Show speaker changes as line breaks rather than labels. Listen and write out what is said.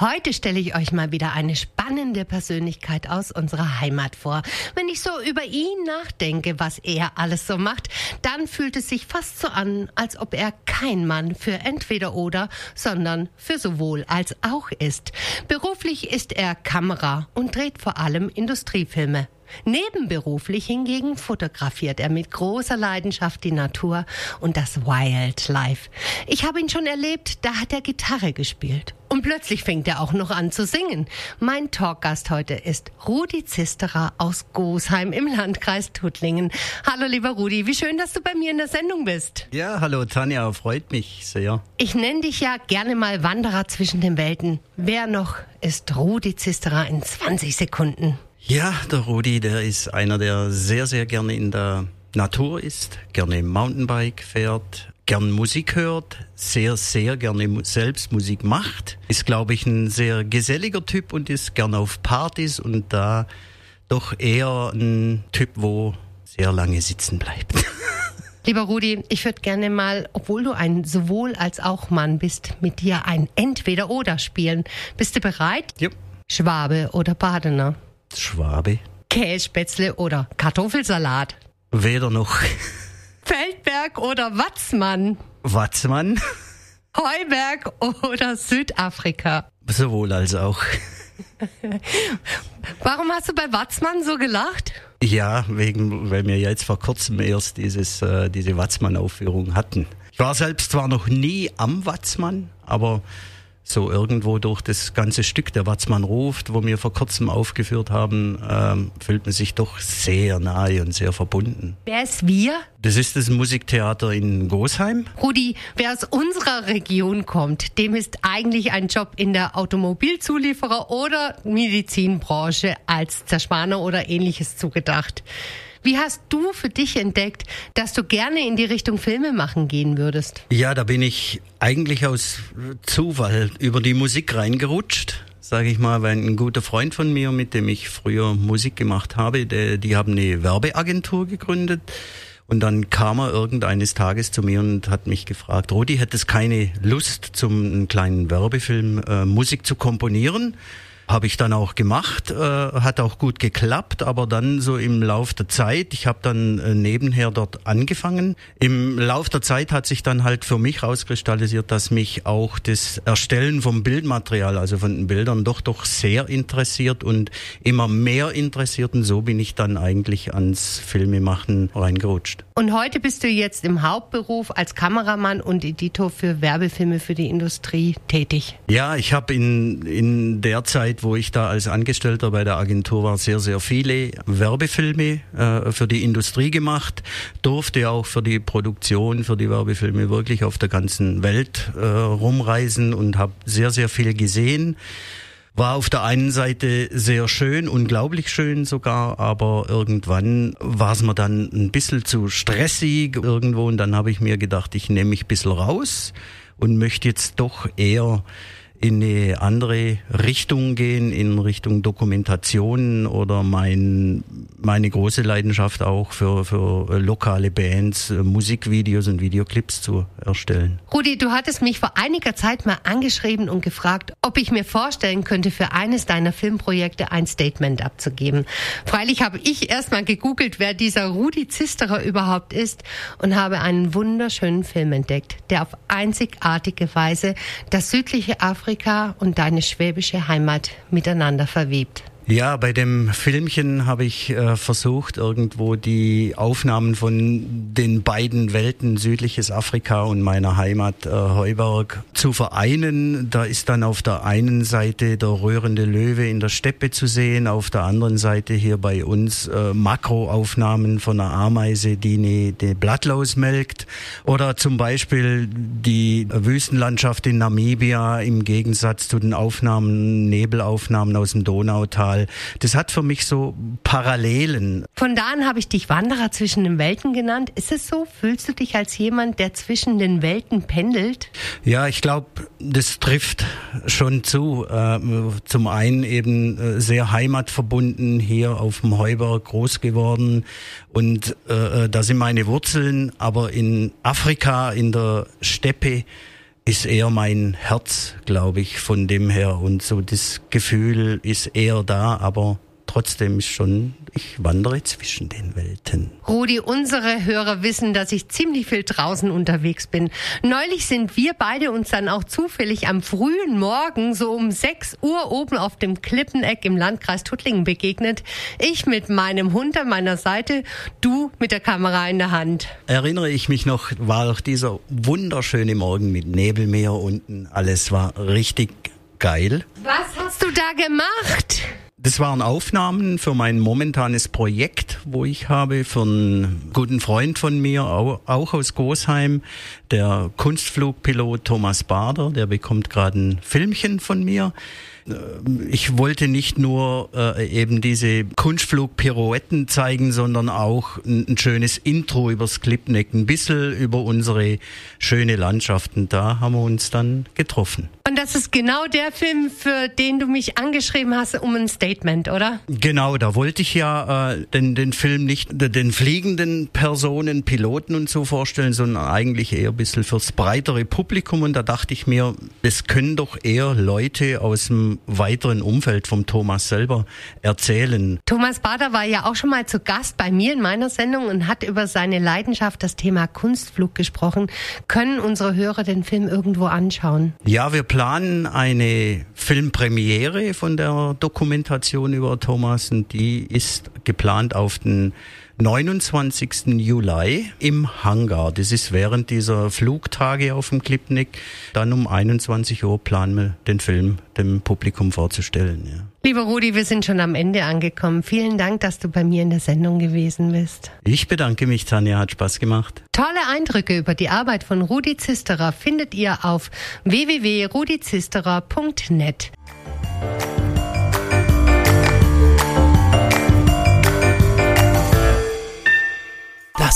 Heute stelle ich euch mal wieder eine spannende Persönlichkeit aus unserer Heimat vor. Wenn ich so über ihn nachdenke, was er alles so macht, dann fühlt es sich fast so an, als ob er kein Mann für entweder oder, sondern für sowohl als auch ist. Beruflich ist er Kamera und dreht vor allem Industriefilme. Nebenberuflich hingegen fotografiert er mit großer Leidenschaft die Natur und das Wildlife. Ich habe ihn schon erlebt, da hat er Gitarre gespielt. Und plötzlich fängt er auch noch an zu singen. Mein Talkgast heute ist Rudi Zisterer aus Gosheim im Landkreis Tuttlingen. Hallo lieber Rudi, wie schön, dass du bei mir in der Sendung bist.
Ja, hallo Tanja, freut mich sehr.
Ich nenne dich ja gerne mal Wanderer zwischen den Welten. Wer noch ist Rudi Zisterer in 20 Sekunden?
Ja, der Rudi, der ist einer, der sehr, sehr gerne in der Natur ist, gerne Mountainbike fährt, gern Musik hört, sehr, sehr gerne selbst Musik macht, ist, glaube ich, ein sehr geselliger Typ und ist gern auf Partys und da doch eher ein Typ, wo sehr lange sitzen bleibt.
Lieber Rudi, ich würde gerne mal, obwohl du ein sowohl als auch Mann bist, mit dir ein Entweder-Oder spielen. Bist du bereit?
Ja.
Schwabe oder Badener?
Schwabe.
Kässpätzle oder Kartoffelsalat?
Weder noch.
Feldberg oder Watzmann?
Watzmann.
Heuberg oder Südafrika?
Sowohl als auch.
Warum hast du bei Watzmann so gelacht?
Ja, wegen, weil wir jetzt vor kurzem erst dieses, äh, diese Watzmann-Aufführung hatten. Ich war selbst zwar noch nie am Watzmann, aber so irgendwo durch das ganze Stück, der Watzmann ruft, wo wir vor kurzem aufgeführt haben, ähm, fühlt man sich doch sehr nahe und sehr verbunden.
Wer ist wir?
Das ist das Musiktheater in Gosheim.
Rudi, wer aus unserer Region kommt, dem ist eigentlich ein Job in der Automobilzulieferer oder Medizinbranche als Zerspaner oder ähnliches zugedacht. Wie hast du für dich entdeckt, dass du gerne in die Richtung Filme machen gehen würdest?
Ja, da bin ich eigentlich aus Zufall über die Musik reingerutscht sage ich mal, weil ein guter Freund von mir, mit dem ich früher Musik gemacht habe, die, die haben eine Werbeagentur gegründet. Und dann kam er irgendeines Tages zu mir und hat mich gefragt, Rudi, hättest keine Lust, zum einen kleinen Werbefilm äh, Musik zu komponieren? Habe ich dann auch gemacht, äh, hat auch gut geklappt, aber dann so im Lauf der Zeit, ich habe dann äh, nebenher dort angefangen. Im Lauf der Zeit hat sich dann halt für mich rauskristallisiert, dass mich auch das Erstellen vom Bildmaterial, also von den Bildern, doch doch sehr interessiert und immer mehr interessiert. Und so bin ich dann eigentlich ans Filmemachen reingerutscht.
Und heute bist du jetzt im Hauptberuf als Kameramann und Editor für Werbefilme für die Industrie tätig.
Ja, ich habe in, in der Zeit wo ich da als Angestellter bei der Agentur war, sehr, sehr viele Werbefilme äh, für die Industrie gemacht, durfte auch für die Produktion, für die Werbefilme wirklich auf der ganzen Welt äh, rumreisen und habe sehr, sehr viel gesehen. War auf der einen Seite sehr schön, unglaublich schön sogar, aber irgendwann war es mir dann ein bisschen zu stressig irgendwo und dann habe ich mir gedacht, ich nehme mich ein bisschen raus und möchte jetzt doch eher in eine andere Richtung gehen, in Richtung Dokumentation oder mein, meine große Leidenschaft auch für, für lokale Bands, äh, Musikvideos und Videoclips zu erstellen.
Rudi, du hattest mich vor einiger Zeit mal angeschrieben und gefragt, ob ich mir vorstellen könnte, für eines deiner Filmprojekte ein Statement abzugeben. Freilich habe ich erst mal gegoogelt, wer dieser Rudi Zisterer überhaupt ist und habe einen wunderschönen Film entdeckt, der auf einzigartige Weise das südliche Afrika Afrika und deine schwäbische Heimat miteinander verwebt.
Ja, bei dem Filmchen habe ich äh, versucht, irgendwo die Aufnahmen von den beiden Welten, südliches Afrika und meiner Heimat äh, Heuberg, zu vereinen. Da ist dann auf der einen Seite der rührende Löwe in der Steppe zu sehen, auf der anderen Seite hier bei uns äh, Makroaufnahmen von einer Ameise, die eine, eine Blattlaus melkt. Oder zum Beispiel die Wüstenlandschaft in Namibia im Gegensatz zu den Aufnahmen, Nebelaufnahmen aus dem Donautal weil das hat für mich so Parallelen.
Von da an habe ich dich Wanderer zwischen den Welten genannt. Ist es so? Fühlst du dich als jemand, der zwischen den Welten pendelt?
Ja, ich glaube, das trifft schon zu. Äh, zum einen eben äh, sehr heimatverbunden hier auf dem Heuberg groß geworden und äh, äh, da sind meine Wurzeln, aber in Afrika, in der Steppe, ist eher mein Herz, glaube ich, von dem her. Und so das Gefühl ist eher da, aber trotzdem ist schon ich wandere zwischen den Welten.
Rudi, unsere Hörer wissen, dass ich ziemlich viel draußen unterwegs bin. Neulich sind wir beide uns dann auch zufällig am frühen Morgen so um 6 Uhr oben auf dem Klippeneck im Landkreis Tuttlingen begegnet. Ich mit meinem Hund an meiner Seite, du mit der Kamera in der Hand.
Erinnere ich mich noch, war doch dieser wunderschöne Morgen mit Nebelmeer unten. Alles war richtig geil.
Was hast du da gemacht?
Das waren Aufnahmen für mein momentanes Projekt, wo ich habe für einen guten Freund von mir, auch aus Gosheim, der Kunstflugpilot Thomas Bader, der bekommt gerade ein Filmchen von mir. Äh, ich wollte nicht nur äh, eben diese Kunstflug-Pirouetten zeigen, sondern auch ein, ein, schönes Intro übers Clipneck, ein bisschen über unsere schöne Landschaften. Da haben wir uns dann getroffen.
Und das ist genau der Film, für den du mich angeschrieben hast, um ein Statement, oder?
Genau, da wollte ich ja äh, den, den Film nicht den fliegenden Personen, Piloten und so vorstellen, sondern eigentlich eher ein bisschen fürs breitere Publikum. Und da dachte ich mir, es können doch eher Leute aus dem weiteren Umfeld vom Thomas selber erzählen.
Thomas Bader war ja auch schon mal zu Gast bei mir in meiner Sendung und hat über seine Leidenschaft, das Thema Kunstflug gesprochen. Können unsere Hörer den Film irgendwo anschauen?
Ja, wir planen eine Filmpremiere von der Dokumentation über Thomas und die ist geplant auf den 29. Juli im Hangar. Das ist während dieser Flugtage auf dem Klipnick. Dann um 21 Uhr planen wir den Film dem Publikum vorzustellen. Ja.
Lieber Rudi, wir sind schon am Ende angekommen. Vielen Dank, dass du bei mir in der Sendung gewesen bist.
Ich bedanke mich, Tanja, hat Spaß gemacht.
Tolle Eindrücke über die Arbeit von Rudi Zisterer findet ihr auf www.rudizisterer.net.